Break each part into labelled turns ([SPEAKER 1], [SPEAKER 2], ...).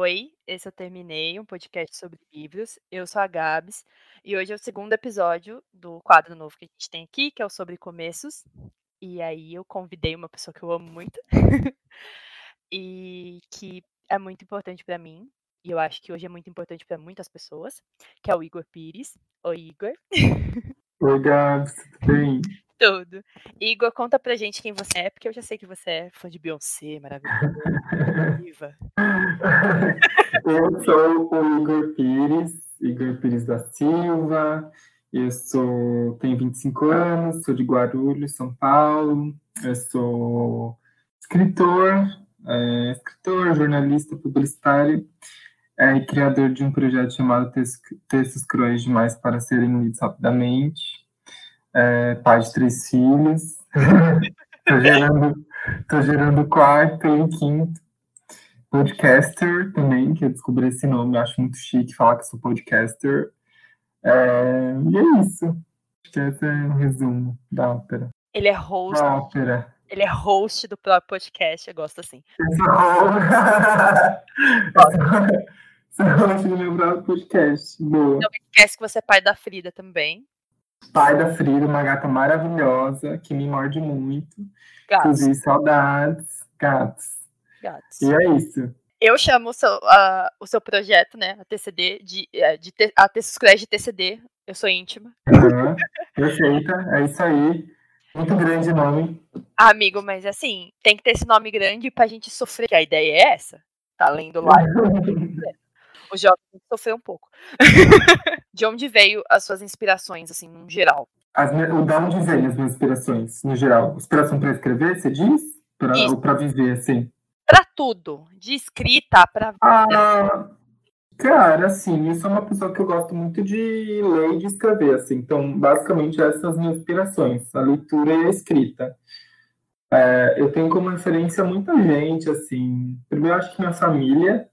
[SPEAKER 1] Oi, esse eu terminei, um podcast sobre livros. Eu sou a Gabs e hoje é o segundo episódio do quadro novo que a gente tem aqui, que é o sobre começos. E aí eu convidei uma pessoa que eu amo muito e que é muito importante para mim, e eu acho que hoje é muito importante para muitas pessoas, que é o Igor Pires. Oi, Igor.
[SPEAKER 2] Oi, Gabs, tudo bem?
[SPEAKER 1] Tudo. Igor, conta pra gente quem você é, porque eu já sei que você é fã de Beyoncé, maravilhosa.
[SPEAKER 2] eu sou o Igor Pires, Igor Pires da Silva. Eu sou, tenho 25 anos, sou de Guarulhos, São Paulo. Eu sou escritor, é, escritor, jornalista, publicitário é, e criador de um projeto chamado Textos Cruéis Demais para Serem Lidos Rapidamente é, pai de três filhos. tô, gerando, tô gerando quarto e quinto. Podcaster também, que eu descobri esse nome, acho muito chique falar que sou podcaster. É, e é isso. Acho que esse é um resumo da ópera.
[SPEAKER 1] Ele é host.
[SPEAKER 2] Da ópera.
[SPEAKER 1] Ele é host do próprio podcast, eu gosto assim.
[SPEAKER 2] Eu sou host do meu próprio podcast. Boa.
[SPEAKER 1] Não esquece que você é pai da Frida também.
[SPEAKER 2] Pai da Frida, uma gata maravilhosa, que me morde muito. Gatos. Inclusive, saudades. Gatos.
[SPEAKER 1] Gatos.
[SPEAKER 2] E é isso.
[SPEAKER 1] Eu chamo o seu, uh, o seu projeto, né, a TCD, de, é, de, de a Crash de TCD. Eu sou íntima.
[SPEAKER 2] Uhum. Perfeita, é isso aí. Muito grande nome.
[SPEAKER 1] amigo, mas assim, tem que ter esse nome grande pra gente sofrer. Que a ideia é essa. Tá lendo lá. o jovem sofreu um pouco. de onde veio as suas inspirações, assim, no geral?
[SPEAKER 2] As, o de onde vem as minhas inspirações, no geral? Inspiração para escrever, você diz? Pra, ou para viver, assim?
[SPEAKER 1] Para tudo. De escrita, para.
[SPEAKER 2] Ah, cara, assim, eu sou uma pessoa que eu gosto muito de ler e de escrever, assim. Então, basicamente, essas são as minhas inspirações: a leitura e a escrita. É, eu tenho como referência muita gente, assim. Primeiro, acho que minha família,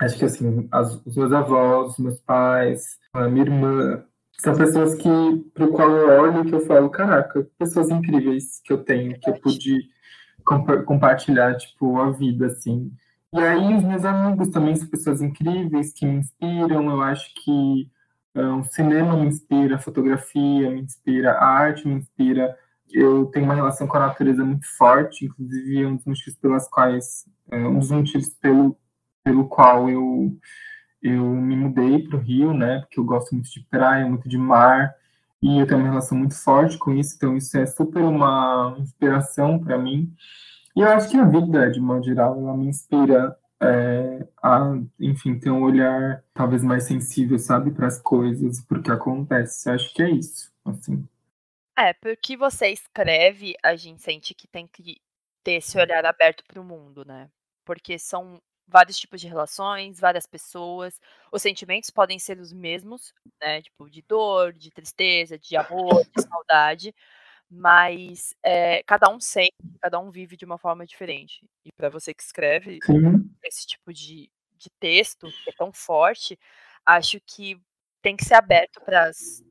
[SPEAKER 2] acho que assim, as, os meus avós, meus pais, a minha irmã, são pessoas que, pro qual eu olho que eu falo, caraca, pessoas incríveis que eu tenho, que eu pude comp compartilhar, tipo, a vida, assim. E aí, os meus amigos também são pessoas incríveis, que me inspiram, eu acho que um, o cinema me inspira, a fotografia me inspira, a arte me inspira, eu tenho uma relação com a natureza muito forte, inclusive um dos motivos pelas quais, um dos motivos pelo pelo qual eu, eu me mudei para o Rio, né? Porque eu gosto muito de praia, muito de mar, e eu tenho uma relação muito forte com isso, então isso é super uma inspiração para mim. E eu acho que a vida, de modo geral, ela me inspira é, a, enfim, ter um olhar talvez mais sensível, sabe, para as coisas, para o que acontece. Eu acho que é isso, assim.
[SPEAKER 1] É, porque você escreve, a gente sente que tem que ter esse olhar aberto para o mundo, né? Porque são vários tipos de relações, várias pessoas. Os sentimentos podem ser os mesmos, né? Tipo, de dor, de tristeza, de amor, de saudade. Mas é, cada um sente, cada um vive de uma forma diferente. E para você que escreve
[SPEAKER 2] Sim.
[SPEAKER 1] esse tipo de, de texto, que é tão forte, acho que tem que ser aberto para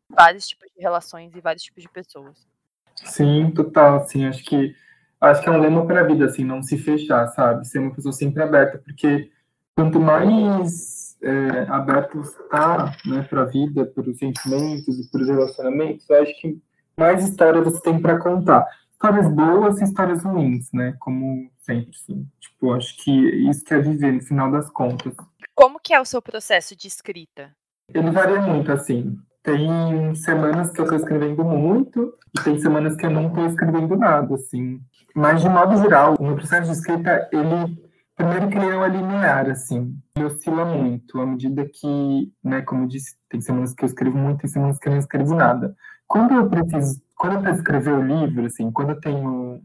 [SPEAKER 1] vários tipos de relações e vários tipos de pessoas.
[SPEAKER 2] Sim, total. Assim, acho que acho que é um lema para a vida, assim, não se fechar, sabe? Ser uma pessoa sempre aberta, porque quanto mais é, aberto você está né, para a vida, para os sentimentos e para os relacionamentos, eu acho que mais história você tem para contar. Histórias boas e histórias ruins, né? Como sempre, assim. Tipo, acho que isso que é viver, no final das contas.
[SPEAKER 1] Como que é o seu processo de escrita?
[SPEAKER 2] Ele varia muito, assim. Tem semanas que eu estou escrevendo muito e tem semanas que eu não estou escrevendo nada, assim. Mas, de modo geral, o meu processo de escrita, ele, primeiro que ele é um linear, assim. Ele oscila muito, à medida que, né, como eu disse, tem semanas que eu escrevo muito, tem semanas que eu não escrevo nada. Quando eu preciso, quando eu preciso escrever o livro, assim, quando eu tenho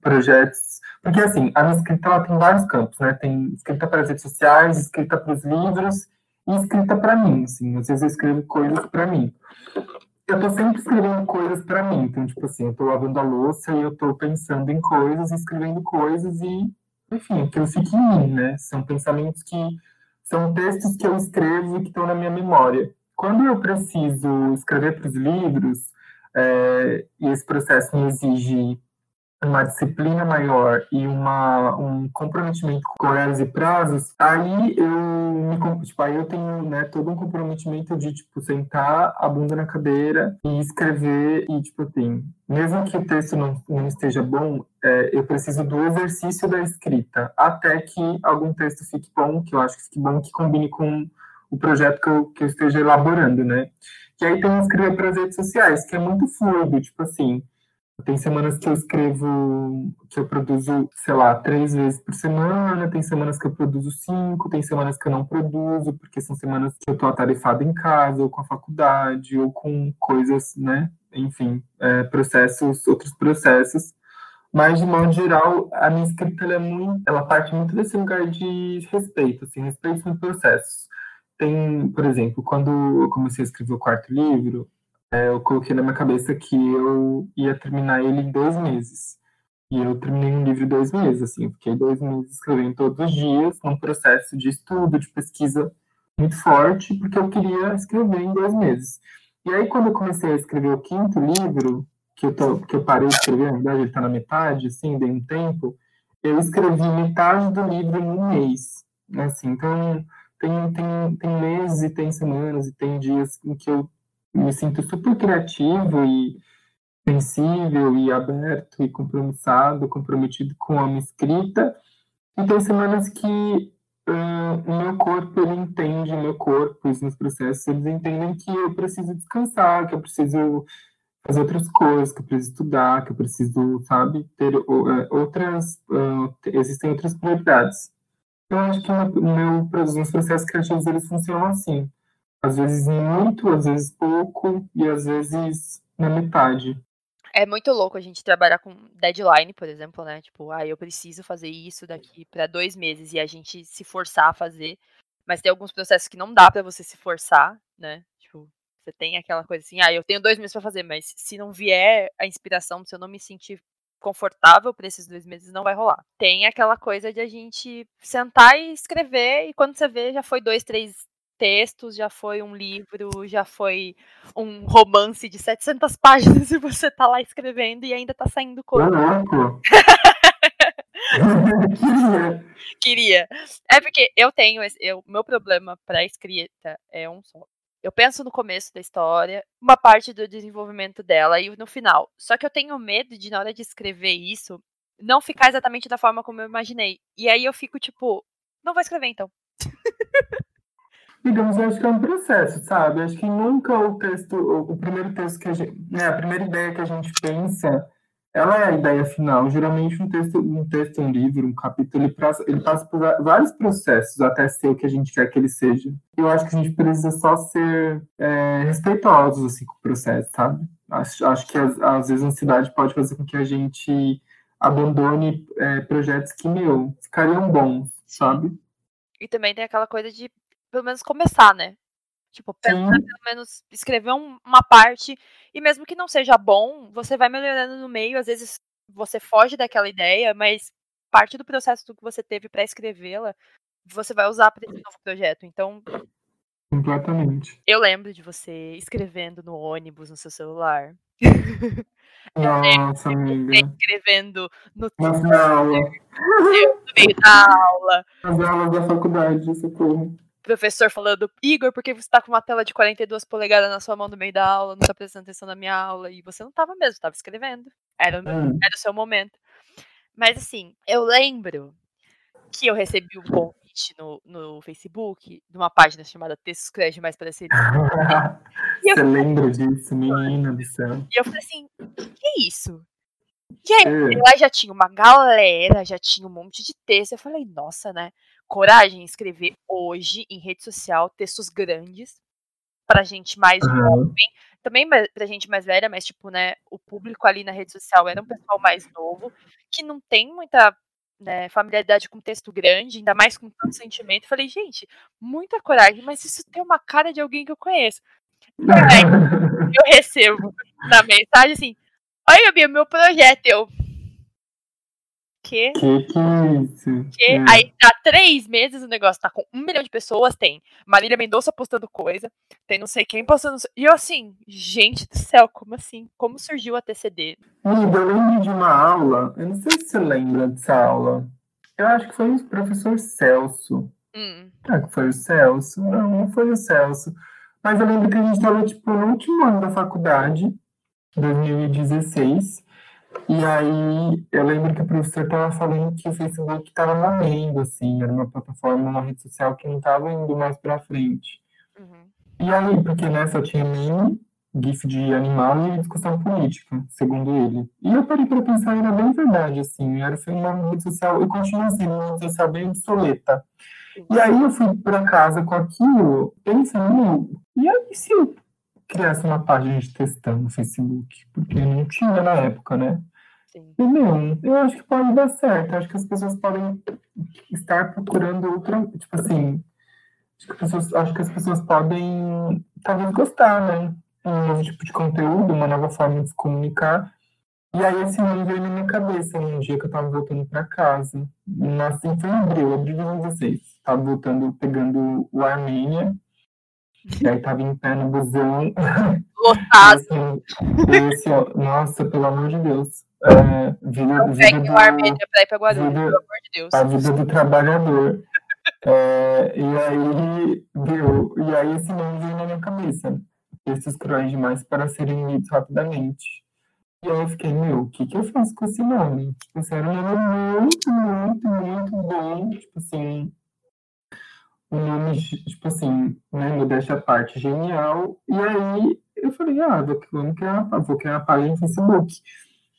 [SPEAKER 2] projetos, porque, assim, a minha escrita, ela tem vários campos, né? Tem escrita para as redes sociais, escrita para os livros, e escrita para mim, assim. Às vezes eu escrevo coisas para mim. Eu tô sempre escrevendo coisas para mim. Então, tipo assim, eu tô lavando a louça e eu tô pensando em coisas, escrevendo coisas e, enfim, aquilo fica em mim, né? São pensamentos que são textos que eu escrevo e que estão na minha memória. Quando eu preciso escrever para os livros, é, e esse processo me exige uma disciplina maior e uma, um comprometimento com horários e prazos, aí eu me tipo, aí eu tenho né, todo um comprometimento de tipo sentar a bunda na cadeira e escrever e tipo assim, mesmo que o texto não, não esteja bom, é, eu preciso do exercício da escrita até que algum texto fique bom, que eu acho que fique bom, que combine com o projeto que eu, que eu esteja elaborando, né? Que aí tem escrever para as redes sociais, que é muito fluido, tipo assim, tem semanas que eu escrevo, que eu produzo, sei lá, três vezes por semana, tem semanas que eu produzo cinco, tem semanas que eu não produzo, porque são semanas que eu tô atarefado em casa, ou com a faculdade, ou com coisas, né? Enfim, é, processos, outros processos. Mas, de modo geral, a minha escrita ela é muito, ela parte muito desse lugar de respeito, assim, respeito no processos. Tem, por exemplo, quando eu comecei a escrever o quarto livro, é, eu coloquei na minha cabeça que eu ia terminar ele em dois meses. E eu terminei um livro em dois meses, assim, fiquei dois meses escrevendo todos os dias, num processo de estudo, de pesquisa muito forte, porque eu queria escrever em dois meses. E aí, quando eu comecei a escrever o quinto livro, que eu, tô, que eu parei de escrever, na verdade, ele está na metade, assim, dei um tempo, eu escrevi metade do livro em um mês. Assim, então, tem, tem, tem meses e tem semanas e tem dias em que eu me sinto super criativo e sensível e aberto e compromissado, comprometido com a minha escrita. E tem semanas que uh, o meu corpo, ele entende, meu corpo, os meus processos, eles entendem que eu preciso descansar, que eu preciso fazer outras coisas, que eu preciso estudar, que eu preciso, sabe, ter uh, outras, uh, existem outras prioridades. Eu acho que o meu, meus processos criativos, eles funcionam assim às vezes muito, às vezes pouco e às vezes na metade.
[SPEAKER 1] É muito louco a gente trabalhar com deadline, por exemplo, né? Tipo, ah, eu preciso fazer isso daqui para dois meses e a gente se forçar a fazer. Mas tem alguns processos que não dá para você se forçar, né? Tipo, você tem aquela coisa assim, ah, eu tenho dois meses para fazer, mas se não vier a inspiração, se eu não me sentir confortável para esses dois meses, não vai rolar. Tem aquela coisa de a gente sentar e escrever e quando você vê, já foi dois, três textos, já foi um livro, já foi um romance de 700 páginas e você tá lá escrevendo e ainda tá saindo coisa.
[SPEAKER 2] Queria.
[SPEAKER 1] Queria. É porque eu tenho. Eu, meu problema para escrita é um só. Eu penso no começo da história, uma parte do desenvolvimento dela e no final. Só que eu tenho medo de, na hora de escrever isso, não ficar exatamente da forma como eu imaginei. E aí eu fico tipo, não vou escrever então.
[SPEAKER 2] digamos, acho que é um processo, sabe? Acho que nunca o texto, o, primeiro texto que a gente, né, a primeira ideia que a gente pensa, ela é a ideia final. Geralmente um texto, um texto, um livro, um capítulo, ele passa, ele passa por vários processos até ser o que a gente quer que ele seja. Eu acho que a gente precisa só ser é, respeitosos assim com o processo, sabe? Acho, acho que às, às vezes a ansiedade pode fazer com que a gente abandone é, projetos que, meu, ficariam bons, sabe?
[SPEAKER 1] E também tem aquela coisa de pelo menos começar, né? Tipo, pensar, pelo menos escrever um, uma parte, e mesmo que não seja bom, você vai melhorando no meio, às vezes você foge daquela ideia, mas parte do processo do que você teve para escrevê-la, você vai usar para esse novo projeto. Então,
[SPEAKER 2] completamente.
[SPEAKER 1] Eu lembro de você escrevendo no ônibus no seu celular.
[SPEAKER 2] Nossa, amiga.
[SPEAKER 1] Escrevendo no
[SPEAKER 2] Na aula.
[SPEAKER 1] No meio da aula.
[SPEAKER 2] Nas aulas da faculdade, socorro
[SPEAKER 1] professor falando, Igor, por que você tá com uma tela de 42 polegadas na sua mão no meio da aula, não tá prestando atenção na minha aula? E você não tava mesmo, tava escrevendo. Era, hum. era o seu momento. Mas assim, eu lembro que eu recebi um convite no, no Facebook de uma página chamada Textos Crédito Mais Parecidos.
[SPEAKER 2] você lembra disso, menina do céu?
[SPEAKER 1] E eu falei assim, que é isso? E aí, é. lá já tinha uma galera, já tinha um monte de texto. Eu falei, nossa, né? Coragem em escrever hoje em rede social textos grandes pra gente mais uhum. jovem, também pra gente mais velha, mas tipo, né, o público ali na rede social era um pessoal mais novo, que não tem muita né, familiaridade com texto grande, ainda mais com tanto sentimento. falei, gente, muita coragem, mas isso tem uma cara de alguém que eu conheço. E aí, eu recebo na mensagem assim, Oi, Gabi, meu projeto. Eu, Que?
[SPEAKER 2] Que que é isso?
[SPEAKER 1] Que?
[SPEAKER 2] É.
[SPEAKER 1] Aí, há três meses o negócio tá com um milhão de pessoas, tem Marília Mendonça postando coisa, tem não sei quem postando. E eu assim, gente do céu, como assim? Como surgiu a TCD?
[SPEAKER 2] Amiga, eu lembro de uma aula, eu não sei se você lembra dessa aula. Eu acho que foi o professor Celso.
[SPEAKER 1] Hum,
[SPEAKER 2] Será que foi o Celso? Não, não foi o Celso. Mas eu lembro que a gente estava, tipo, no último ano da faculdade, 2016. E aí eu lembro que o professor estava falando que o Facebook estava morrendo, assim, era uma plataforma, uma rede social que não estava indo mais para frente.
[SPEAKER 1] uhum.
[SPEAKER 2] E aí, porque né, só tinha meme, GIF de animal e discussão política, segundo ele. E eu parei para pensar, era bem verdade, assim, era uma rede social, e continua sendo uma rede social bem obsoleta. E aí eu fui para casa com aquilo, pensando, e aí se eu criasse uma página de textão no Facebook? Porque não tinha na época, né?
[SPEAKER 1] Sim.
[SPEAKER 2] E não, eu acho que pode dar certo. Acho que as pessoas podem estar procurando outra, tipo assim, acho que, as pessoas, acho que as pessoas podem talvez gostar, né? Um novo tipo de conteúdo, uma nova forma de se comunicar. E aí esse nome veio na minha cabeça num dia que eu tava voltando para casa. Assim, foi em abril, abril de 2016. Tava voltando, pegando o Armênia. E aí tava em pé no busão.
[SPEAKER 1] Lotado.
[SPEAKER 2] Assim, e assim, ó, nossa, pelo amor de Deus. É, vida,
[SPEAKER 1] Não pegue o Armênia pra ir pra Guarulhos, pelo amor de Deus.
[SPEAKER 2] a vida do trabalhador. É, e aí, deu, e aí esse nome veio na minha cabeça. Textos cruéis demais para serem lidos rapidamente. E aí eu fiquei, meu, o que que eu faço com esse nome? Tipo, assim, era um nome muito, muito, muito bom. Tipo assim, um nome, tipo assim, né, modéstia à parte, genial. E aí eu falei, ah, vou, criar uma, vou criar uma página no Facebook.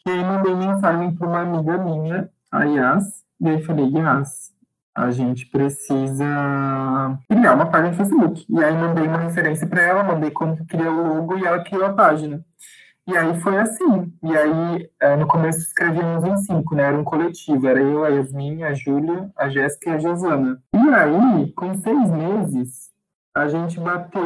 [SPEAKER 2] E aí mandei mensagem para uma amiga minha, a Yas, e aí falei, Yas, a gente precisa criar uma página no Facebook. E aí mandei uma referência para ela, mandei como que queria o logo e ela criou a página. E aí foi assim. E aí, eh, no começo escrevíamos em cinco, né? Era um coletivo. Era eu, a Yasmin, a Júlia, a Jéssica e a Giovana. E aí, com seis meses, a gente bateu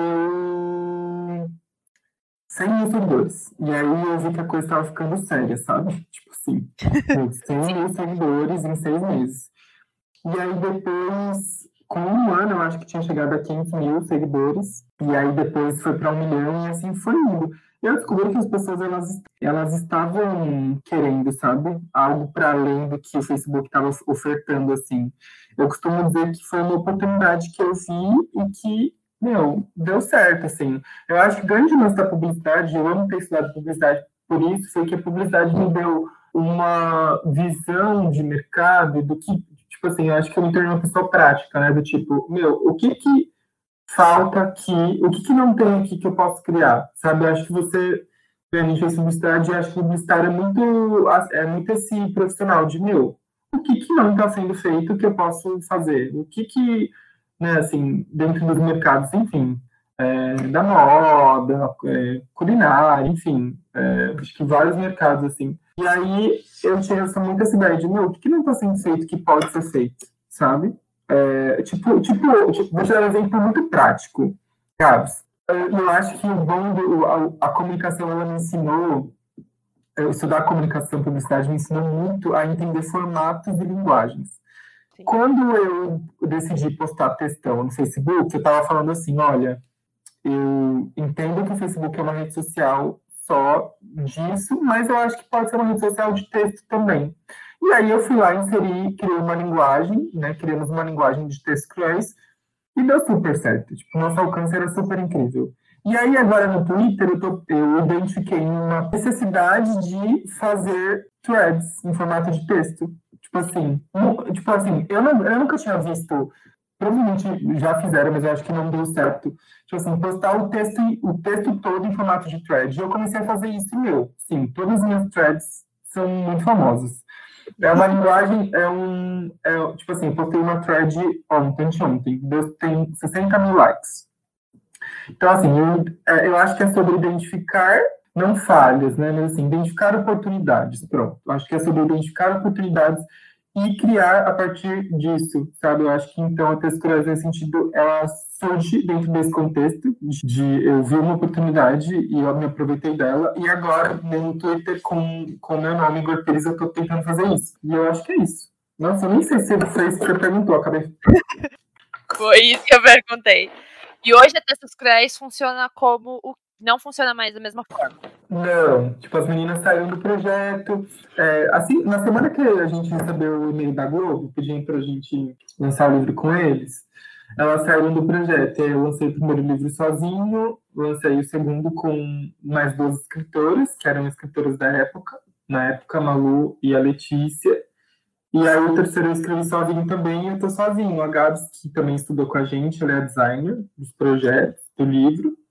[SPEAKER 2] 100 mil seguidores. E aí eu vi que a coisa estava ficando séria, sabe? Tipo assim, meu, 100 mil seguidores em seis meses. E aí depois, com um ano, eu acho que tinha chegado a 500 mil seguidores. E aí depois foi para um milhão e assim foi indo. Eu descobri que as pessoas elas, elas estavam querendo, sabe? Algo para além do que o Facebook estava ofertando, assim. Eu costumo dizer que foi uma oportunidade que eu vi e que, meu, deu certo, assim. Eu acho que grande lance da publicidade, eu amo ter estudado publicidade por isso, foi que a publicidade me deu uma visão de mercado do que, tipo assim, eu acho que eu me tornei uma pessoa prática, né? Do tipo, meu, o que que falta aqui, o que que não tem aqui que eu posso criar, sabe? Eu acho que você, a gente fez publicidade, eu acho que publicitário é muito, é muito esse profissional de, meu, o que que não está sendo feito que eu posso fazer? O que que, né, assim, dentro dos mercados, enfim, é, da moda, é, culinária, enfim, é, acho que vários mercados, assim. E aí eu tinha essa, muito essa ideia de, meu, o que, não está sendo feito que pode ser feito, sabe? É, tipo, tipo, tipo, vou te dar um exemplo muito prático, Gabs. Eu, eu acho que o bom do, a, a comunicação, ela me ensinou, eu estudar comunicação publicidade me ensinou muito a entender formatos e linguagens. Quando eu decidi postar textão no Facebook, eu estava falando assim, olha, eu entendo que o Facebook é uma rede social só disso, mas eu acho que pode ser uma rede social de texto também. E aí eu fui lá inserir, criei uma linguagem, né? Criamos uma linguagem de texto cruéis e deu super certo. Tipo, nosso alcance era super incrível. E aí agora no Twitter eu, tô, eu identifiquei uma necessidade de fazer threads em formato de texto. Tipo assim, nu- tipo assim, eu, não, eu nunca tinha visto, provavelmente já fizeram, mas eu acho que não deu certo. Tipo assim, postar o texto, o texto todo em formato de thread. E eu comecei a fazer isso meu. Sim, todas as minhas threads são muito famosas. É uma linguagem, é um. É, tipo assim, postei uma thread ontem, ontem, tem 60 mil likes. Então, assim, eu, é, eu acho que é sobre identificar, não falhas, né? Mas assim, identificar oportunidades. Pronto. Acho que é sobre identificar oportunidades e criar a partir disso, sabe? Eu acho que então a textura nesse sentido ela surge dentro desse contexto de eu vi uma oportunidade e eu me aproveitei dela e agora no Twitter com com meu nome Igor Pires eu tô tentando fazer isso e eu acho que é isso. Nossa, eu nem sei se foi isso que você perguntou, acabei.
[SPEAKER 1] Foi isso que eu perguntei. E hoje a Textos Cruéis funciona como o não funciona mais da mesma forma.
[SPEAKER 2] Não, tipo, as meninas saíram do projeto. É, assim, na semana que a gente recebeu o e-mail da Globo, pedindo pra gente lançar o livro com eles, elas saíram do projeto. Eu lancei o primeiro livro sozinho, lancei o segundo com mais duas escritoras, que eram escritoras da época, na época, a Malu e a Letícia. E aí o terceiro eu escrevi sozinho também, eu tô sozinho. A Gabs, que também estudou com a gente, ela é designer dos projetos, do livro.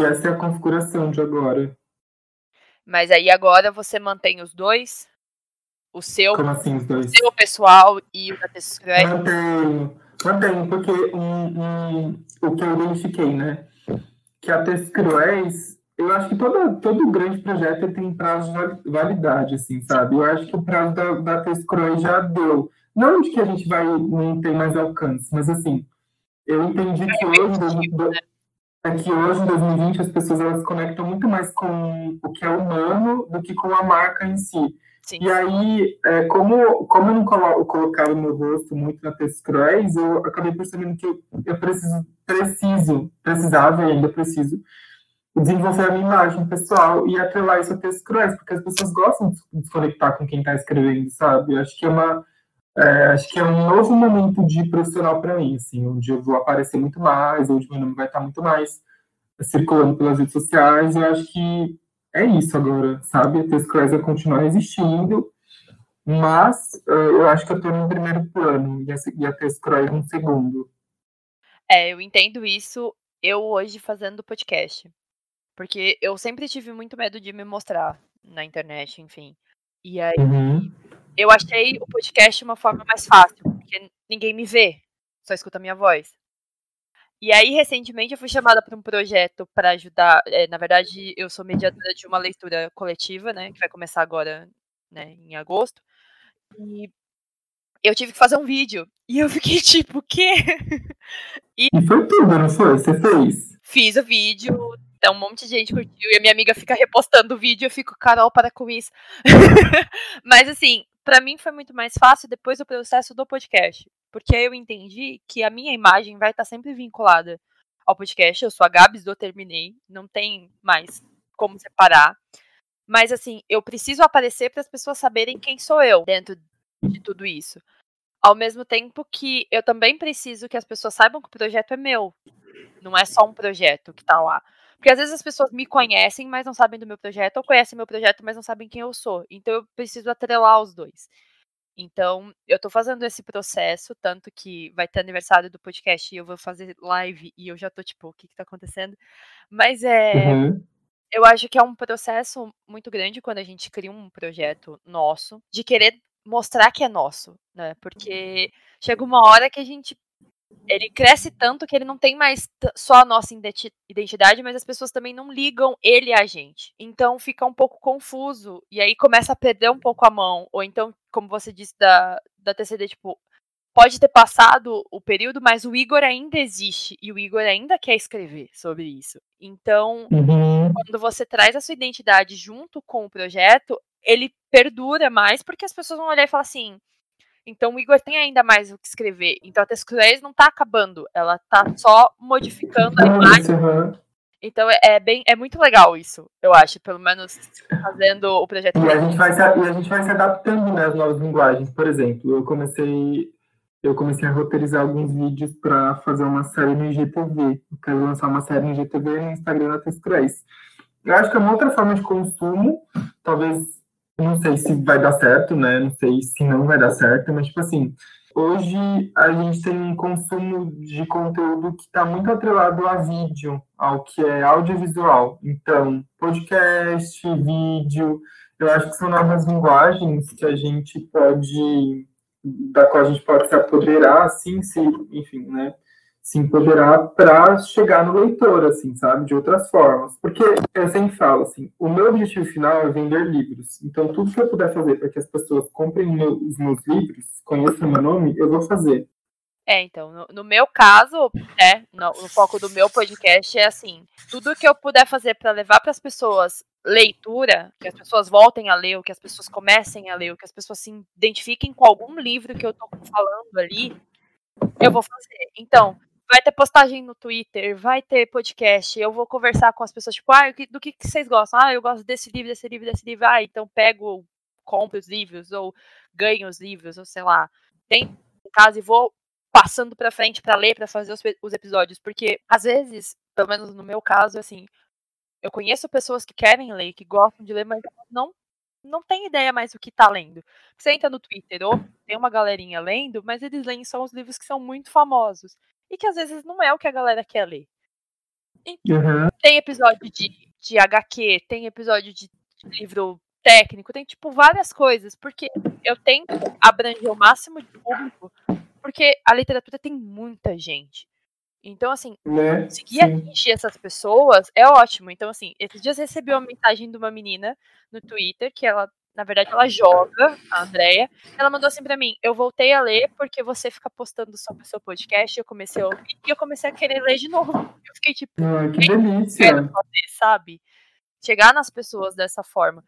[SPEAKER 2] E essa é a configuração de agora.
[SPEAKER 1] Mas aí agora você mantém os dois? O seu,
[SPEAKER 2] Como assim, os dois?
[SPEAKER 1] o seu pessoal e o da Texcrete?
[SPEAKER 2] Mantenho, mantenho, porque um, um, o que eu identifiquei, né? Que a Texcruéis, eu acho que toda, todo grande projeto tem prazo de validade, assim, sabe? Eu acho que o prazo da, da Texcruéis já deu. Não de que a gente vai não ter mais alcance, mas assim, eu entendi que hoje, é que hoje, em 2020, as pessoas elas se conectam muito mais com o que é humano do que com a marca em si.
[SPEAKER 1] Sim.
[SPEAKER 2] E aí, é, como, como eu não colo colocava o meu rosto muito na Tess Cruéis, eu acabei percebendo que eu, eu preciso, preciso, precisava e ainda preciso desenvolver a minha imagem pessoal e atrelar isso a Tess Cruéis, porque as pessoas gostam de se conectar com quem está escrevendo, sabe? Eu acho que é uma é, acho que é um novo momento de profissional para mim, assim, onde eu vou aparecer muito mais, onde meu nome vai estar muito mais circulando pelas redes sociais. Eu acho que é isso agora, sabe? A Tescresa continuar existindo, mas uh, eu acho que eu estou no primeiro plano e a, e a Tescresa no segundo.
[SPEAKER 1] É, eu entendo isso. Eu hoje fazendo podcast, porque eu sempre tive muito medo de me mostrar na internet, enfim. E aí
[SPEAKER 2] uhum
[SPEAKER 1] eu achei o podcast uma forma mais fácil, porque ninguém me vê, só escuta a minha voz. E aí, recentemente, eu fui chamada para um projeto para ajudar. É, na verdade, eu sou mediadora de uma leitura coletiva, né? Que vai começar agora, né, em agosto. E eu tive que fazer um vídeo. E eu fiquei tipo, o quê?
[SPEAKER 2] E, foi tudo, não foi? Você fez?
[SPEAKER 1] Fiz o vídeo, então, um monte de gente curtiu e a minha amiga fica repostando o vídeo. Eu fico, Carol, para com isso. Mas, assim, para mim foi muito mais fácil depois do processo do podcast. Porque eu entendi que a minha imagem vai estar sempre vinculada ao podcast. Eu sou a Gabs do Terminei, não tem mais como separar. Mas assim, eu preciso aparecer para as pessoas saberem quem sou eu dentro de tudo isso. Ao mesmo tempo que eu também preciso que as pessoas saibam que o projeto é meu. Não é só um projeto que está lá. Porque às vezes as pessoas me conhecem, mas não sabem do meu projeto, ou conhecem meu projeto, mas não sabem quem eu sou. Então eu preciso atrelar os dois. Então, eu tô fazendo esse processo, tanto que vai ter aniversário do podcast e eu vou fazer live e eu já tô tipo, o que que tá acontecendo? Mas é. Uhum. Eu acho que é um processo muito grande quando a gente cria um projeto nosso, de querer mostrar que é nosso, né? Porque chega uma hora que a gente ele cresce tanto que ele não tem mais só a nossa identidade, mas as pessoas também não ligam ele a gente. Então fica um pouco confuso e aí começa a perder um pouco a mão. Ou então, como você disse da, da TCD, tipo, pode ter passado o período, mas o Igor ainda existe e o Igor ainda quer escrever sobre isso. Então,
[SPEAKER 2] uhum.
[SPEAKER 1] quando você traz a sua identidade junto com o projeto, ele perdura mais porque as pessoas vão olhar e falar assim: então o Igor tem ainda mais o que escrever. Então a Tescruz não está acabando, ela está só modificando a imagem.
[SPEAKER 2] Uhum.
[SPEAKER 1] Então é, é, bem, é muito legal isso, eu acho, pelo menos fazendo o projeto.
[SPEAKER 2] E a gente vai se, e a gente vai se adaptando né, às novas linguagens. Por exemplo, eu comecei eu comecei a roteirizar alguns vídeos para fazer uma série no IGTV. Eu quero lançar uma série no IGTV no Instagram da Tescruz. Eu acho que é uma outra forma de consumo, talvez não sei se vai dar certo, né? Não sei se não vai dar certo, mas, tipo assim, hoje a gente tem um consumo de conteúdo que está muito atrelado a vídeo, ao que é audiovisual. Então, podcast, vídeo, eu acho que são novas linguagens que a gente pode, da qual a gente pode se apoderar, assim, se, enfim, né? Se empoderar para chegar no leitor, assim, sabe? De outras formas. Porque eu sempre falo, assim, o meu objetivo final é vender livros. Então, tudo que eu puder fazer para que as pessoas comprem meu, os meus livros, conheçam meu nome, eu vou fazer.
[SPEAKER 1] É, então, no, no meu caso, é, no, no, foco do meu podcast é assim, tudo que eu puder fazer para levar para as pessoas leitura, que as pessoas voltem a ler, ou que as pessoas comecem a ler, ou que as pessoas se identifiquem com algum livro que eu tô falando ali, eu vou fazer. Então, vai ter postagem no Twitter, vai ter podcast, eu vou conversar com as pessoas, tipo, ah, do que, que vocês gostam? Ah, eu gosto desse livro, desse livro, desse livro. Ah, então pego, compro os livros, ou ganho os livros, ou sei lá. Tem em casa e vou passando para frente para ler, para fazer os, os, episódios, porque às vezes, pelo menos no meu caso, assim, eu conheço pessoas que querem ler, que gostam de ler, mas não não tem ideia mais do que tá lendo. Você entra no Twitter ou tem uma galerinha lendo, mas eles leem só os livros que são muito famosos e que às vezes não é o que a galera quer ler. Uhum. Tem episódio de, de HQ, tem episódio de, de livro técnico, tem tipo várias coisas, porque eu tento abranger o máximo de público porque a literatura tem muita gente. Então, assim, né? conseguir atingir essas pessoas é ótimo. Então, assim, esses dias recebi uma mensagem de uma menina no Twitter que ela, na verdade, ela joga, a Andrea. Ela mandou assim pra mim: Eu voltei a ler porque você fica postando sobre o seu podcast. Eu comecei a ouvir e eu comecei a querer ler de novo. Eu fiquei tipo,
[SPEAKER 2] ah, que delícia!
[SPEAKER 1] Fazer, sabe? Chegar nas pessoas dessa forma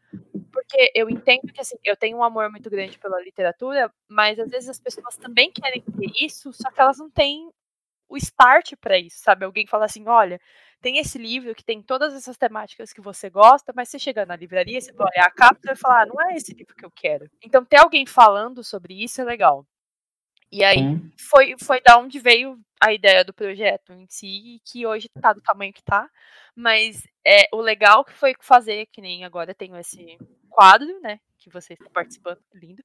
[SPEAKER 1] porque eu entendo que assim, eu tenho um amor muito grande pela literatura, mas às vezes as pessoas também querem ter isso, só que elas não têm o start para isso, sabe? Alguém fala assim, olha, tem esse livro que tem todas essas temáticas que você gosta, mas você chega na livraria, você vai olhar a capa e vai falar, ah, não é esse livro que eu quero. Então ter alguém falando sobre isso é legal. E aí foi, foi da onde veio a ideia do projeto em si, que hoje tá do tamanho que tá. Mas é, o legal que foi fazer, que nem agora tenho esse quadro, né? Que vocês estão participando, lindo.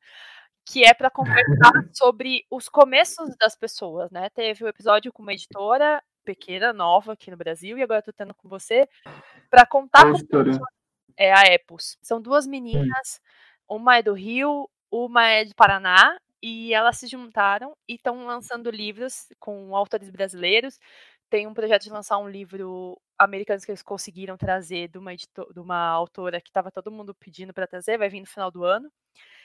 [SPEAKER 1] Que é para conversar sobre os começos das pessoas, né? Teve o um episódio com uma editora pequena, nova aqui no Brasil, e agora tô tendo com você, para contar como é a Epos. São duas meninas, uma é do Rio, uma é do Paraná, e elas se juntaram e estão lançando livros com autores brasileiros. Tem um projeto de lançar um livro americano que eles conseguiram trazer de uma, editor, de uma autora que estava todo mundo pedindo para trazer, vai vir no final do ano.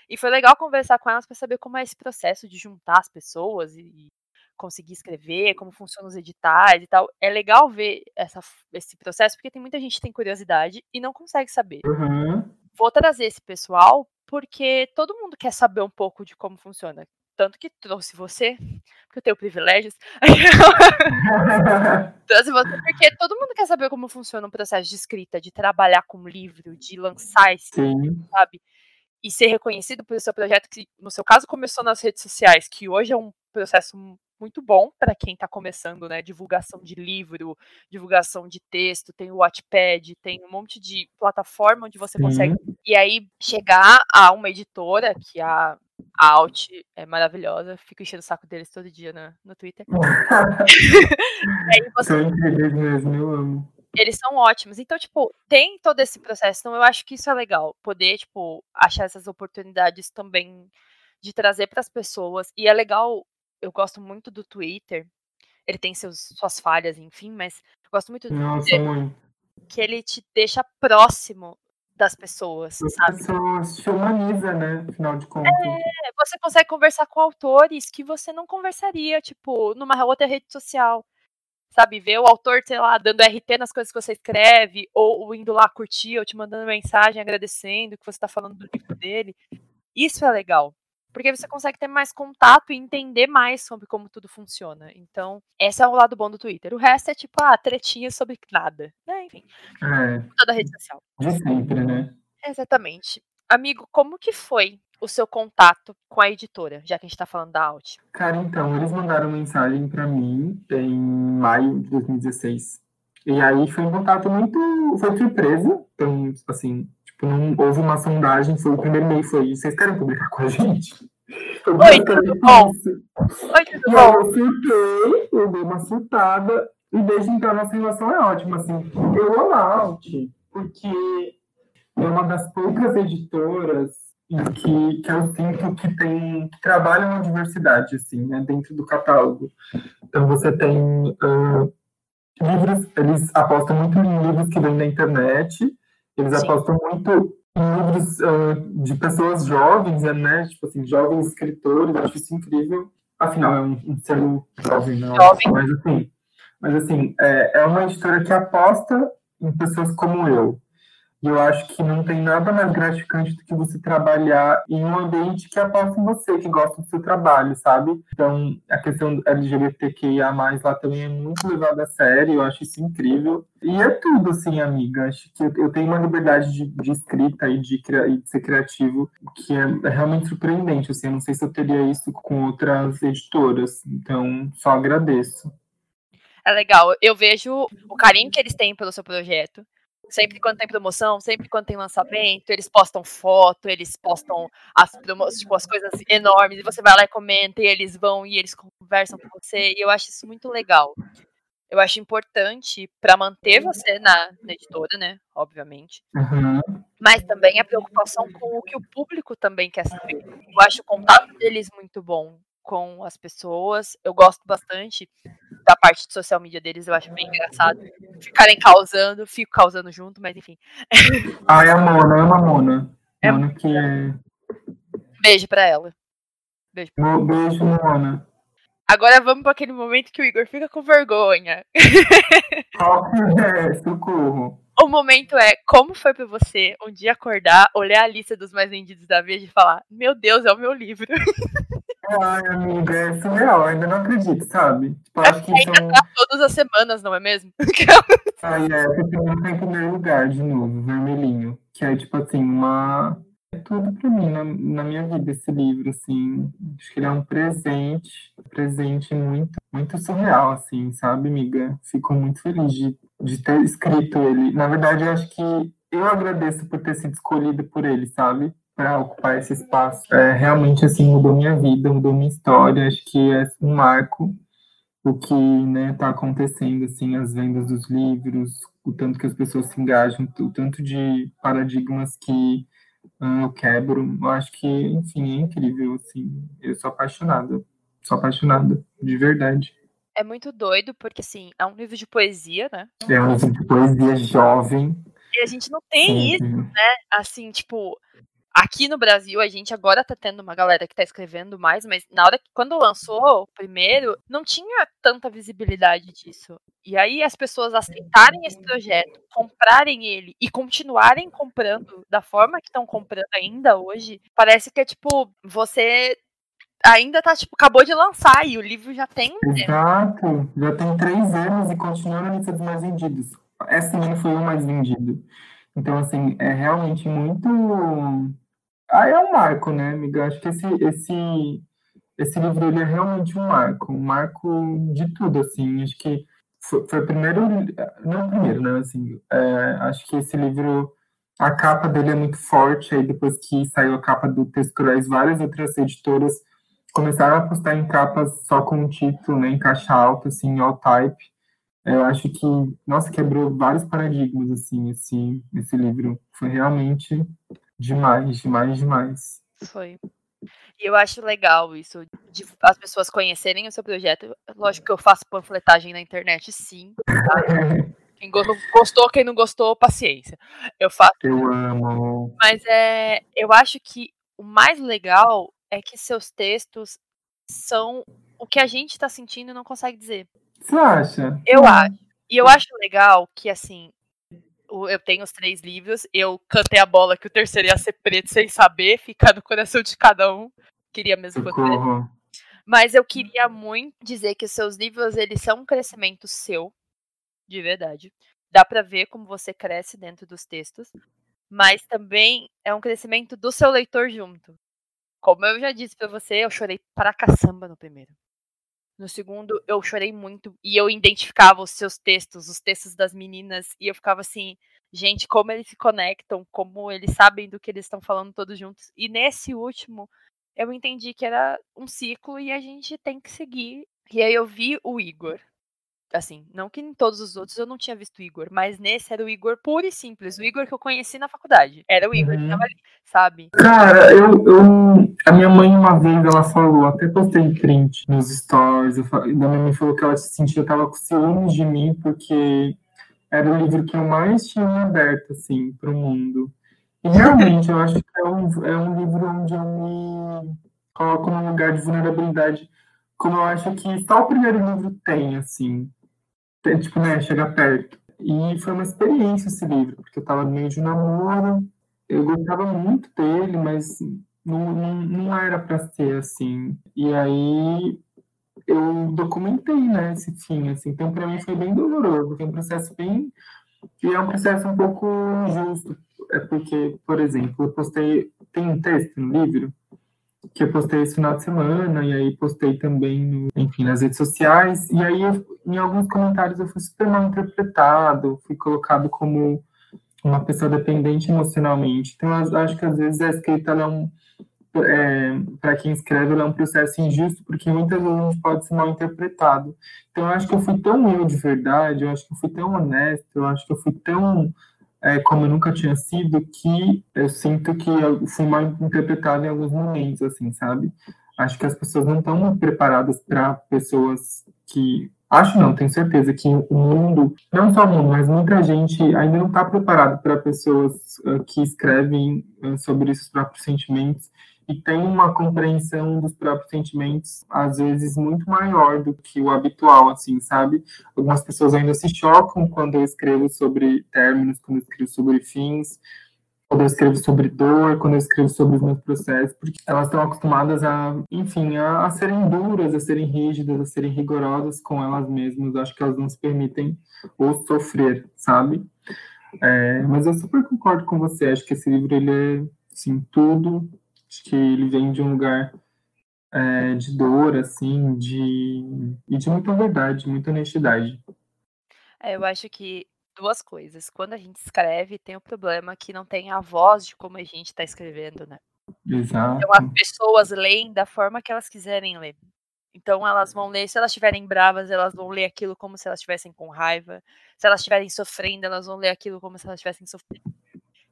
[SPEAKER 1] E foi legal conversar com elas para saber como é esse processo de juntar as pessoas e conseguir escrever, como funcionam os editais e tal. É legal ver essa, esse processo, porque tem muita gente que tem curiosidade e não consegue saber.
[SPEAKER 2] Uhum.
[SPEAKER 1] Vou trazer esse pessoal porque todo mundo quer saber um pouco de como funciona. Tanto que trouxe você, porque eu tenho privilégios. trouxe você porque todo mundo quer saber como funciona um processo de escrita, de trabalhar com livro, de lançar esse livro, sabe? E ser reconhecido pelo seu projeto, que no seu caso começou nas redes sociais, que hoje é um processo muito bom para quem está começando, né? Divulgação de livro, divulgação de texto, tem o Wattpad, tem um monte de plataforma onde você Sim. consegue. E aí chegar a uma editora, que a, a Alt é maravilhosa, fico enchendo o saco deles todo dia no, no Twitter.
[SPEAKER 2] aí você... São incríveis mesmo, eu amo.
[SPEAKER 1] Eles são ótimos. Então, tipo, tem todo esse processo. Então, eu acho que isso é legal. Poder, tipo, achar essas oportunidades também de trazer para as pessoas. E é legal eu gosto muito do Twitter. Ele tem seus, suas falhas, enfim, mas eu gosto muito do
[SPEAKER 2] Nossa,
[SPEAKER 1] Twitter.
[SPEAKER 2] Mãe.
[SPEAKER 1] Que ele te deixa próximo das pessoas,
[SPEAKER 2] As
[SPEAKER 1] sabe?
[SPEAKER 2] pessoas se humaniza, né? Afinal de contas.
[SPEAKER 1] É, você consegue conversar com autores que você não conversaria, tipo, numa outra rede social. Sabe, ver o autor, sei lá, dando RT nas coisas que você escreve, ou indo lá curtir, ou te mandando mensagem agradecendo que você está falando do livro dele. Isso é legal porque você consegue ter mais contato e entender mais sobre como tudo funciona. Então, esse é o lado bom do Twitter. O resto é tipo, ah, tretinha sobre nada. Né? Enfim.
[SPEAKER 2] É.
[SPEAKER 1] Toda rede social.
[SPEAKER 2] De sempre, né?
[SPEAKER 1] Exatamente. Amigo, como que foi o seu contato com a editora, já que a gente tá falando da Alt?
[SPEAKER 2] Cara, então, eles mandaram mensagem para mim em maio de 2016. E aí foi um contato muito. Foi surpresa. Então, assim, Tipo, não houve uma sondagem, foi o primeiro e-mail foi, vocês querem publicar com a gente?
[SPEAKER 1] Oi, tudo bom? Oi, tudo
[SPEAKER 2] e
[SPEAKER 1] bom?
[SPEAKER 2] Eu surtei, eu dei uma surtada, e desde então a nossa relação é ótima, assim. Eu amo a Alt, porque é uma das poucas editoras que, que eu sinto que tem que trabalham a diversidade, assim, né, dentro do catálogo. Então você tem uh, livros, eles apostam muito em livros que vêm na internet, eles Sim. apostam muito em livros uh, de pessoas jovens, né? Tipo assim, jovens escritores, acho isso incrível. Afinal, é um, um ser jovem, não. Jovem. Mas assim, mas assim, é, é uma editora que aposta em pessoas como eu. E eu acho que não tem nada mais gratificante do que você trabalhar em um ambiente que aposta em você, que gosta do seu trabalho, sabe? Então, a questão LGBTQIA+, lá também é muito levada a sério, eu acho isso incrível. E é tudo, assim, amiga. Acho que eu tenho uma liberdade de, de escrita e de, e de ser criativo que é, é realmente surpreendente, assim. Eu não sei se eu teria isso com outras editoras. Então, só agradeço.
[SPEAKER 1] É legal. Eu vejo o carinho que eles têm pelo seu projeto sempre quando tem promoção, sempre quando tem lançamento, eles postam foto, eles postam as, tipo, as coisas enormes, e você vai lá e comenta, e eles vão e eles conversam com você, e eu acho isso muito legal. Eu acho importante para manter você na, na, editora, né? Obviamente.
[SPEAKER 2] Uhum.
[SPEAKER 1] Mas também a preocupação com o que o público também quer saber. Eu acho o contato deles muito bom com as pessoas. Eu gosto bastante da parte de social media deles, eu acho bem engraçado. Ficarem causando, fico causando junto, mas enfim.
[SPEAKER 2] Ah, é a Mona, é uma Mona. É Mona que é.
[SPEAKER 1] Beijo pra ela.
[SPEAKER 2] Beijo, pra ela. Beijo Mona.
[SPEAKER 1] Agora vamos para aquele momento que o Igor fica com vergonha.
[SPEAKER 2] Qual é? Socorro.
[SPEAKER 1] O momento é como foi para você um dia acordar, olhar a lista dos mais vendidos da Veja e falar: Meu Deus, é o meu livro.
[SPEAKER 2] Ai, amiga, é surreal, ainda não acredito, sabe?
[SPEAKER 1] Tipo, acho que ainda tá todas as semanas, não é mesmo?
[SPEAKER 2] Ai, é, porque tá em primeiro lugar de novo, vermelhinho. Que é tipo assim, uma. É tudo pra mim na, na minha vida esse livro, assim. Acho que ele é um presente, um presente muito, muito surreal, assim, sabe, amiga? Fico muito feliz de, de ter escrito ele. Na verdade, eu acho que eu agradeço por ter sido escolhido por ele, sabe? Para ocupar esse espaço. É, realmente, assim, mudou minha vida, mudou minha história. Acho que é um marco o que né, tá acontecendo, assim, as vendas dos livros, o tanto que as pessoas se engajam, o tanto de paradigmas que uh, eu quebro. Eu acho que, enfim, é incrível, assim. Eu sou apaixonada, sou apaixonada, de verdade.
[SPEAKER 1] É muito doido, porque, assim, é um livro de poesia, né?
[SPEAKER 2] É um livro de poesia jovem.
[SPEAKER 1] E a gente não tem isso, né? Assim, tipo, Aqui no Brasil, a gente agora tá tendo uma galera que tá escrevendo mais, mas na hora que quando lançou o primeiro, não tinha tanta visibilidade disso. E aí as pessoas aceitarem esse projeto, comprarem ele e continuarem comprando da forma que estão comprando ainda hoje, parece que é tipo, você ainda tá, tipo, acabou de lançar e o livro já tem.
[SPEAKER 2] Exato, já tem três anos e continua dos mais vendidos. Esse ano foi o mais vendido. Então, assim, é realmente muito ah, é um marco, né, amiga? Acho que esse, esse, esse livro ele é realmente um marco, um marco de tudo, assim. Acho que foi, foi o primeiro, não o primeiro, né, assim, é, acho que esse livro, a capa dele é muito forte, aí depois que saiu a capa do Texto Cruéis, várias outras editoras começaram a postar em capas só com o título, né, em caixa alta, assim, all type. Eu acho que, nossa, quebrou vários paradigmas, assim, esse, esse livro. Foi realmente Demais, demais, demais.
[SPEAKER 1] Foi. E eu acho legal isso, de as pessoas conhecerem o seu projeto. Lógico que eu faço panfletagem na internet, sim. Tá? Quem gostou, quem não gostou, paciência. Eu faço.
[SPEAKER 2] Eu amo.
[SPEAKER 1] Mas é, eu acho que o mais legal é que seus textos são o que a gente tá sentindo e não consegue dizer.
[SPEAKER 2] Você acha?
[SPEAKER 1] Eu acho. E eu acho legal que, assim, eu tenho os três livros, eu cantei a bola que o terceiro ia ser preto sem saber, ficar no coração de cada um. Queria mesmo poder. Mas eu queria muito dizer que os seus livros, eles são um crescimento seu, de verdade. Dá para ver como você cresce dentro dos textos, mas também é um crescimento do seu leitor junto. Como eu já disse para você, eu chorei para caçamba no primeiro. No segundo, eu chorei muito e eu identificava os seus textos, os textos das meninas, e eu ficava assim, gente, como eles se conectam, como eles sabem do que eles estão falando todos juntos. E nesse último, eu entendi que era um ciclo e a gente tem que seguir. E aí eu vi o Igor Assim, não que em todos os outros eu não tinha visto o Igor, mas nesse era o Igor puro e simples, o Igor que eu conheci na faculdade. Era o Igor uhum. que tava ali, sabe?
[SPEAKER 2] Cara, eu, eu. A minha mãe uma vez ela falou, até postei print nos stories, eu, da minha mãe falou que ela se sentia, tava com ciúmes de mim, porque era o livro que eu mais tinha aberto, assim, pro mundo. E realmente, eu acho que é um, é um livro onde eu me coloco num lugar de vulnerabilidade, como eu acho que só o primeiro livro tem, assim tipo, né, chegar perto. E foi uma experiência esse livro, porque eu estava no meio de namoro, eu gostava muito dele, mas não, não, não era para ser assim. E aí eu documentei, né, esse fim, assim. Então, para mim foi bem doloroso, foi um processo bem... E é um processo um pouco injusto, é porque, por exemplo, eu postei... Tem um texto no livro que eu postei esse final de semana, e aí postei também, no, enfim, nas redes sociais, e aí eu, em alguns comentários eu fui super mal interpretado, fui colocado como uma pessoa dependente emocionalmente. Então, eu acho que às vezes a escrita é é, para quem escreve, é um processo injusto, porque muitas vezes a gente pode ser mal interpretado. Então, eu acho que eu fui tão eu de verdade, eu acho que eu fui tão honesto, eu acho que eu fui tão é, como eu nunca tinha sido, que eu sinto que eu fui mal interpretado em alguns momentos, assim, sabe? Acho que as pessoas não estão preparadas para pessoas que. Acho não, tenho certeza que o mundo, não só o mundo, mas muita gente ainda não está preparado para pessoas uh, que escrevem uh, sobre seus próprios sentimentos e tem uma compreensão dos próprios sentimentos, às vezes, muito maior do que o habitual, assim, sabe? Algumas pessoas ainda se chocam quando eu escrevo sobre términos, quando eu escrevo sobre fins, quando eu escrevo sobre dor, quando eu escrevo sobre os meus processos, porque elas estão acostumadas a, enfim, a, a serem duras, a serem rígidas, a serem rigorosas com elas mesmas. Acho que elas não se permitem ou sofrer, sabe? É, mas eu super concordo com você. Acho que esse livro ele é, assim, tudo Acho que ele vem de um lugar é, de dor, assim, de, e de muita verdade, muita honestidade.
[SPEAKER 1] É, eu acho que duas coisas. Quando a gente escreve, tem o problema que não tem a voz de como a gente está escrevendo, né?
[SPEAKER 2] Exato.
[SPEAKER 1] Então as pessoas leem da forma que elas quiserem ler. Então elas vão ler, se elas estiverem bravas, elas vão ler aquilo como se elas estivessem com raiva. Se elas estiverem sofrendo, elas vão ler aquilo como se elas estivessem sofrendo.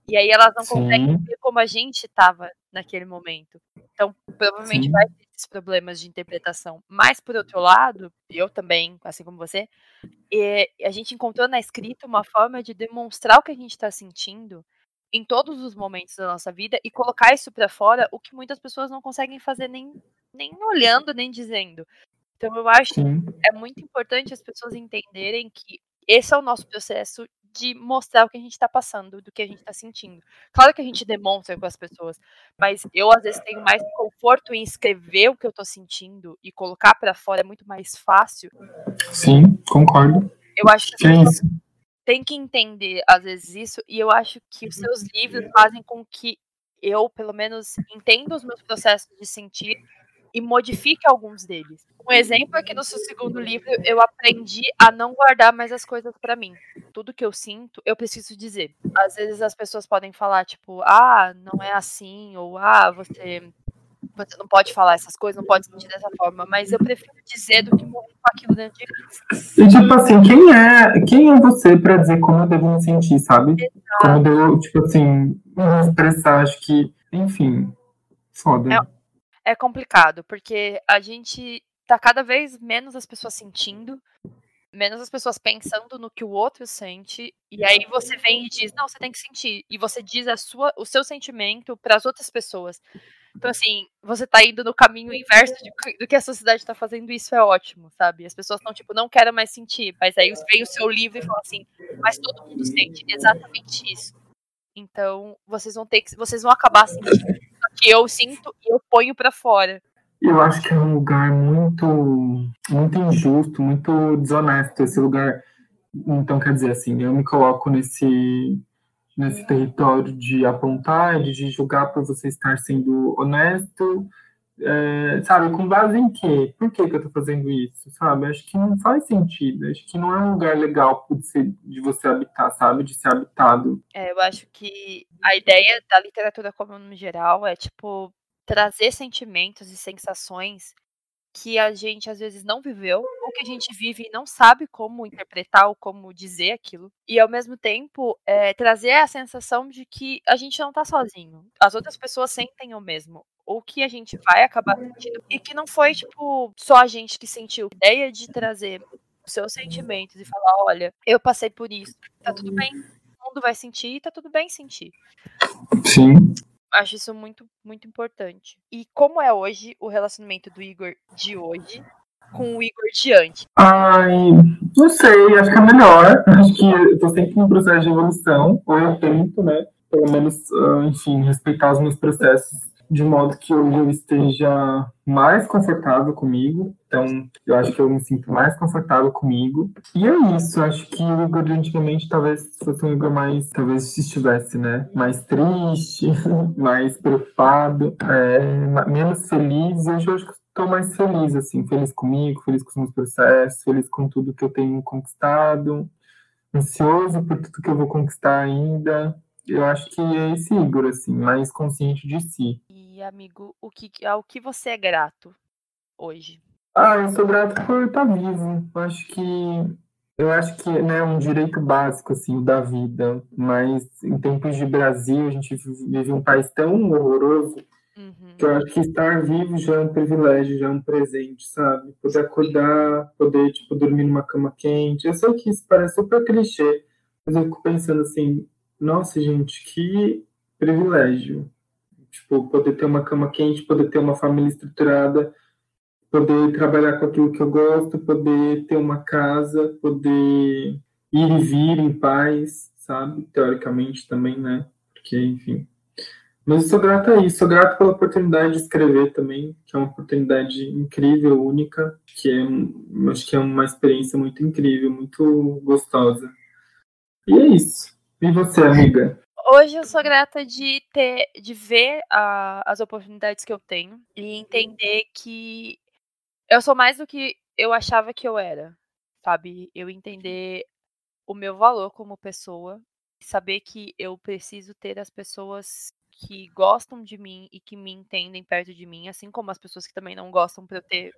[SPEAKER 1] E aí elas não Sim. conseguem ver como a gente estava naquele momento. Então, provavelmente Sim. vai ter esses problemas de interpretação. Mas, por outro lado, eu também, assim como você, a gente encontrou na escrita uma forma de demonstrar o que a gente está sentindo em todos os momentos da nossa vida e colocar isso para fora, o que muitas pessoas não conseguem fazer nem, nem olhando, nem dizendo. Então, eu acho Sim. que é muito importante as pessoas entenderem que esse é o nosso processo de mostrar o que a gente está passando, do que a gente está sentindo. Claro que a gente demonstra com as pessoas, mas eu às vezes tenho mais conforto em escrever o que eu estou sentindo e colocar para fora é muito mais fácil.
[SPEAKER 2] Sim, concordo.
[SPEAKER 1] Eu acho que, é tem que entender às vezes isso e eu acho que os seus livros fazem com que eu, pelo menos, entenda os meus processos de sentir e modifique alguns deles. Um exemplo é que no seu segundo livro eu aprendi a não guardar mais as coisas para mim. Tudo que eu sinto, eu preciso dizer. Às vezes as pessoas podem falar tipo, ah, não é assim, ou ah, você você não pode falar essas coisas, não pode sentir dessa forma, mas eu prefiro dizer do que morrer com aquilo dentro de mim.
[SPEAKER 2] E tipo assim, quem é, quem é você para dizer como eu devo me sentir, sabe? Exato. Como eu devo, tipo assim, me expressar, acho que, enfim, foda.
[SPEAKER 1] É é complicado, porque a gente tá cada vez menos as pessoas sentindo, menos as pessoas pensando no que o outro sente, e aí você vem e diz, não, você tem que sentir, e você diz a sua, o seu sentimento para as outras pessoas. Então, assim, você tá indo no caminho inverso de, do que a sociedade tá fazendo, isso é ótimo, sabe? As pessoas estão, tipo, não quero mais sentir, mas aí vem o seu livro e fala assim, mas todo mundo sente exatamente isso. Então, vocês vão ter que, vocês vão acabar sentindo que eu sinto e eu ponho para fora.
[SPEAKER 2] Eu acho que é um lugar muito, muito injusto, muito desonesto esse lugar. Então, quer dizer assim, eu me coloco nesse, nesse território de apontar, de julgar por você estar sendo honesto, é, sabe, com base em quê? Por que, que eu tô fazendo isso, sabe? Acho que não faz sentido, acho que não é um lugar legal de, ser, de você habitar, sabe? De ser habitado.
[SPEAKER 1] É, eu acho que a ideia da literatura como no geral é, tipo, trazer sentimentos e sensações que a gente às vezes não viveu, o que a gente vive e não sabe como interpretar ou como dizer aquilo. E ao mesmo tempo, é, trazer a sensação de que a gente não tá sozinho. As outras pessoas sentem o mesmo. Ou que a gente vai acabar sentindo. E que não foi, tipo, só a gente que sentiu. A ideia de trazer os seus sentimentos e falar: olha, eu passei por isso. Tá tudo bem. O mundo vai sentir e tá tudo bem sentir.
[SPEAKER 2] Sim.
[SPEAKER 1] Acho isso muito, muito importante. E como é hoje o relacionamento do Igor de hoje com o Igor de antes?
[SPEAKER 2] Ai, não sei, acho que é melhor. Acho que eu tô sempre em um processo de evolução, ou eu tento, né? Pelo menos, ah, enfim, respeitar os meus processos de modo que hoje eu esteja mais confortável comigo. Então, eu acho que eu me sinto mais confortável comigo. E é isso, acho que o Igor de antigamente talvez fosse um Igor mais, talvez se estivesse, né? Mais triste, mais preocupado, é, menos feliz. Hoje eu acho que estou mais feliz, assim, feliz comigo, feliz com os meus processos, feliz com tudo que eu tenho conquistado, ansioso por tudo que eu vou conquistar ainda. Eu acho que é esse Igor, assim, mais consciente de si.
[SPEAKER 1] E, amigo, o que, ao que você é grato hoje?
[SPEAKER 2] Ah, eu sou grato por estar vivo. Eu acho que eu acho que né, é um direito básico assim da vida, mas em tempos de Brasil a gente vive um país tão horroroso uhum. que eu acho que estar vivo já é um privilégio, já é um presente, sabe? Poder acordar, poder tipo dormir numa cama quente. Eu sei que isso parece super clichê, mas eu fico pensando assim, nossa gente, que privilégio Tipo, poder ter uma cama quente, poder ter uma família estruturada, poder trabalhar com aquilo que eu gosto, poder ter uma casa, poder ir e vir em paz, sabe? Teoricamente também, né? Porque, enfim. Mas eu sou grato a isso, sou grato pela oportunidade de escrever também, que é uma oportunidade incrível, única, que é, acho que é uma experiência muito incrível, muito gostosa. E é isso. E você, amiga?
[SPEAKER 1] Hoje eu sou grata de ter, de ver a, as oportunidades que eu tenho e entender que eu sou mais do que eu achava que eu era, sabe? Eu entender o meu valor como pessoa, saber que eu preciso ter as pessoas que gostam de mim e que me entendem perto de mim, assim como as pessoas que também não gostam para eu ter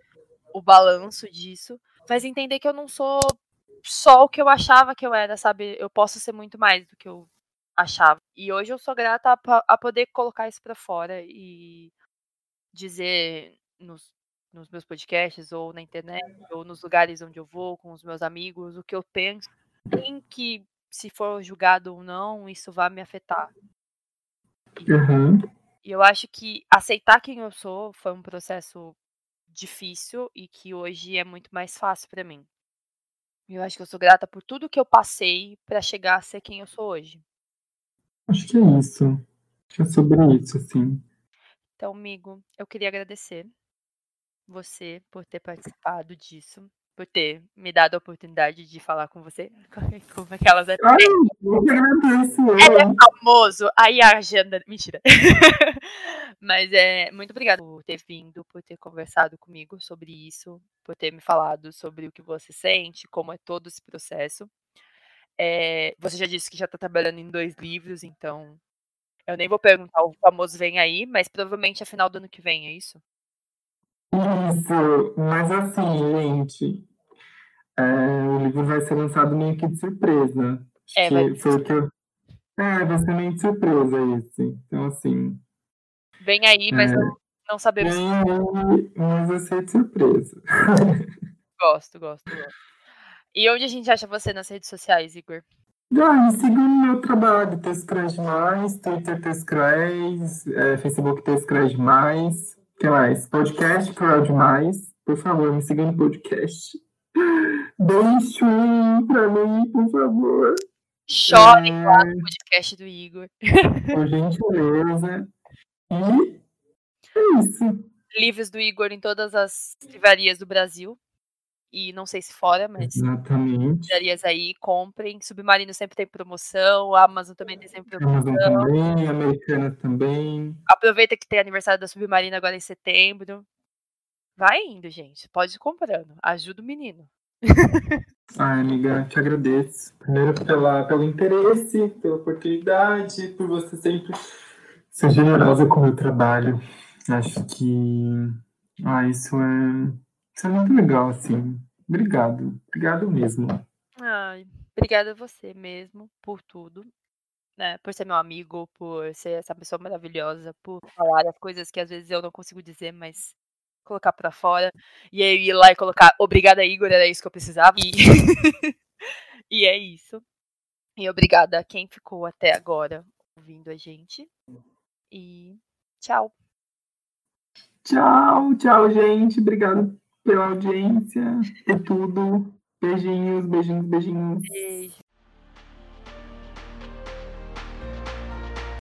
[SPEAKER 1] o balanço disso, mas entender que eu não sou só o que eu achava que eu era, sabe? Eu posso ser muito mais do que eu achava. E hoje eu sou grata a, a poder colocar isso para fora e dizer nos, nos meus podcasts, ou na internet, ou nos lugares onde eu vou, com os meus amigos, o que eu penso, em que, se for julgado ou não, isso vai me afetar.
[SPEAKER 2] Uhum.
[SPEAKER 1] E eu acho que aceitar quem eu sou foi um processo difícil e que hoje é muito mais fácil para mim. Eu acho que eu sou grata por tudo que eu passei para chegar a ser quem eu sou hoje.
[SPEAKER 2] Acho que é isso. Acho que é sobre isso, assim.
[SPEAKER 1] Então, amigo, eu queria agradecer você por ter participado disso, por ter me dado a oportunidade de falar com você. Como aquelas.
[SPEAKER 2] Ai, eu agradeço.
[SPEAKER 1] Ela é famoso. Aí a agenda. Mentira. Mas é muito obrigada por ter vindo, por ter conversado comigo sobre isso, por ter me falado sobre o que você sente, como é todo esse processo. É, você já disse que já está trabalhando em dois livros, então eu nem vou perguntar o famoso vem aí, mas provavelmente é final do ano que vem, é isso?
[SPEAKER 2] Isso, mas assim, gente, é, o livro vai ser lançado meio que de surpresa.
[SPEAKER 1] É, vai... foi
[SPEAKER 2] que eu... É, vai ser meio de surpresa esse. Então, assim.
[SPEAKER 1] Vem aí, mas é, não, não sabemos.
[SPEAKER 2] Vem aí, mas de surpresa.
[SPEAKER 1] Gosto, gosto, gosto. E onde a gente acha você nas redes sociais, Igor?
[SPEAKER 2] Ah, me siga no meu trabalho, Tescrés Mais, Twitter Tescrés, é, Facebook Tescrés Mais, o que mais? Podcast Crowd Mais, por favor, me siga no podcast. Deixe um pra mim, por favor.
[SPEAKER 1] Chore é... lá no podcast do Igor.
[SPEAKER 2] Por gentileza. E é isso.
[SPEAKER 1] Livros do Igor em todas as livrarias do Brasil e não sei se fora, mas
[SPEAKER 2] Exatamente.
[SPEAKER 1] livrarias aí, comprem. Submarino sempre tem promoção, a Amazon também tem sempre promoção.
[SPEAKER 2] Amazon também, Americana também.
[SPEAKER 1] Aproveita que tem aniversário da Submarino agora em setembro. Vai indo, gente. Pode ir comprando. Ajuda o menino.
[SPEAKER 2] Ai, amiga, te agradeço. Primeiro pela, pelo interesse, pela oportunidade, por você sempre ser generosa com o meu trabalho. Acho que ah, isso é isso é muito legal, assim. Obrigado, obrigado mesmo.
[SPEAKER 1] Ai, obrigada a você mesmo por tudo, né, por ser meu amigo, por ser essa pessoa maravilhosa, por falar as coisas que às vezes eu não consigo dizer, mas colocar pra fora, e aí ir lá e colocar "obrigada Igor", era isso que eu precisava e e é isso. E obrigada a quem ficou até agora ouvindo a gente, e tchau.
[SPEAKER 2] Tchau, tchau gente, obrigado pela audiência, por tudo. Beijinhos, beijinhos, beijinhos.
[SPEAKER 1] Beijo.